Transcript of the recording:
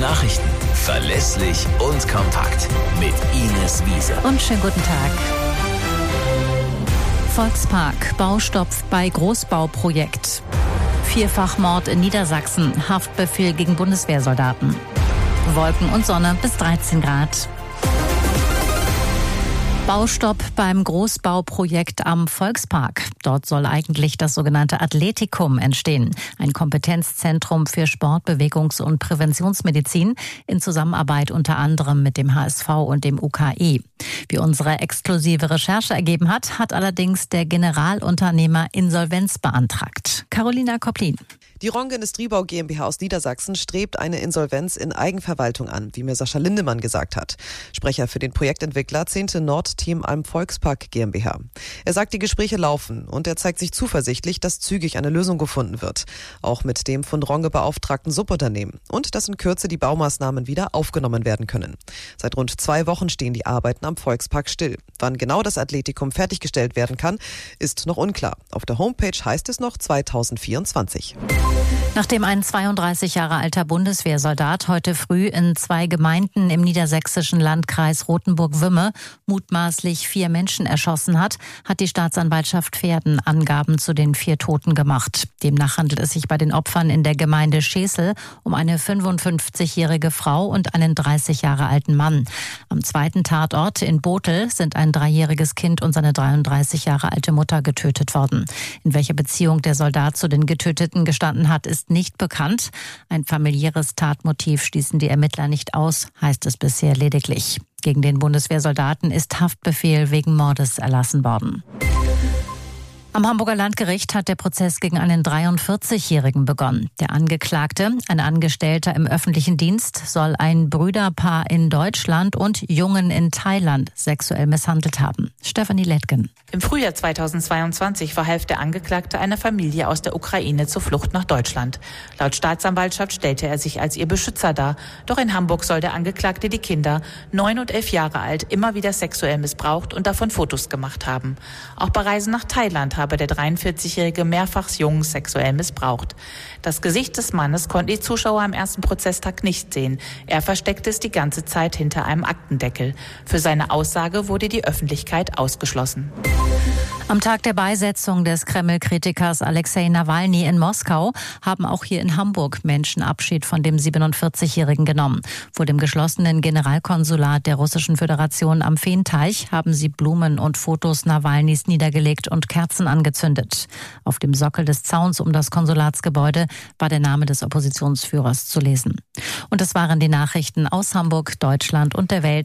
Nachrichten. Verlässlich und kompakt. Mit Ines Wiese. Und schönen guten Tag. Volkspark, Baustopp bei Großbauprojekt. Vierfachmord in Niedersachsen, Haftbefehl gegen Bundeswehrsoldaten. Wolken und Sonne bis 13 Grad. Baustopp beim Großbauprojekt am Volkspark. Dort soll eigentlich das sogenannte Athletikum entstehen, ein Kompetenzzentrum für Sport, Bewegungs- und Präventionsmedizin in Zusammenarbeit unter anderem mit dem HSV und dem UKE. Wie unsere exklusive Recherche ergeben hat, hat allerdings der Generalunternehmer Insolvenz beantragt. Carolina Koplin. Die Ronge Industriebau GmbH aus Niedersachsen strebt eine Insolvenz in Eigenverwaltung an, wie mir Sascha Lindemann gesagt hat. Sprecher für den Projektentwickler 10. Nord-Team Alm Volkspark GmbH. Er sagt, die Gespräche laufen und er zeigt sich zuversichtlich, dass zügig eine Lösung gefunden wird. Auch mit dem von Ronge beauftragten Subunternehmen. Und dass in Kürze die Baumaßnahmen wieder aufgenommen werden können. Seit rund zwei Wochen stehen die Arbeiten am Volkspark still. Wann genau das Athletikum fertiggestellt werden kann, ist noch unklar. Auf der Homepage heißt es noch 2024. Nachdem ein 32 Jahre alter Bundeswehrsoldat heute früh in zwei Gemeinden im niedersächsischen Landkreis Rothenburg-Wümme mutmaßlich vier Menschen erschossen hat, hat die Staatsanwaltschaft Pferden Angaben zu den vier Toten gemacht. Demnach handelt es sich bei den Opfern in der Gemeinde Schesel um eine 55-jährige Frau und einen 30 Jahre alten Mann. Am zweiten Tatort in Botel sind ein dreijähriges Kind und seine 33 Jahre alte Mutter getötet worden. In welcher Beziehung der Soldat zu den Getöteten gestanden hat, ist nicht bekannt. Ein familiäres Tatmotiv schließen die Ermittler nicht aus, heißt es bisher lediglich. Gegen den Bundeswehrsoldaten ist Haftbefehl wegen Mordes erlassen worden. Am Hamburger Landgericht hat der Prozess gegen einen 43-Jährigen begonnen. Der Angeklagte, ein Angestellter im öffentlichen Dienst, soll ein Brüderpaar in Deutschland und Jungen in Thailand sexuell misshandelt haben. Stefanie Lettgen. Im Frühjahr 2022 verhalf der Angeklagte einer Familie aus der Ukraine zur Flucht nach Deutschland. Laut Staatsanwaltschaft stellte er sich als ihr Beschützer dar. Doch in Hamburg soll der Angeklagte die Kinder, neun und elf Jahre alt, immer wieder sexuell missbraucht und davon Fotos gemacht haben. Auch bei Reisen nach Thailand habe der 43-Jährige mehrfach Jungen sexuell missbraucht. Das Gesicht des Mannes konnten die Zuschauer am ersten Prozesstag nicht sehen. Er versteckte es die ganze Zeit hinter einem Aktendeckel. Für seine Aussage wurde die Öffentlichkeit ausgeschlossen. Am Tag der Beisetzung des Kreml-Kritikers Alexei Nawalny in Moskau haben auch hier in Hamburg Menschen Abschied von dem 47-Jährigen genommen. Vor dem geschlossenen Generalkonsulat der Russischen Föderation am Feenteich haben sie Blumen und Fotos Nawalnys niedergelegt und Kerzen angezündet. Auf dem Sockel des Zauns um das Konsulatsgebäude war der Name des Oppositionsführers zu lesen. Und das waren die Nachrichten aus Hamburg, Deutschland und der Welt.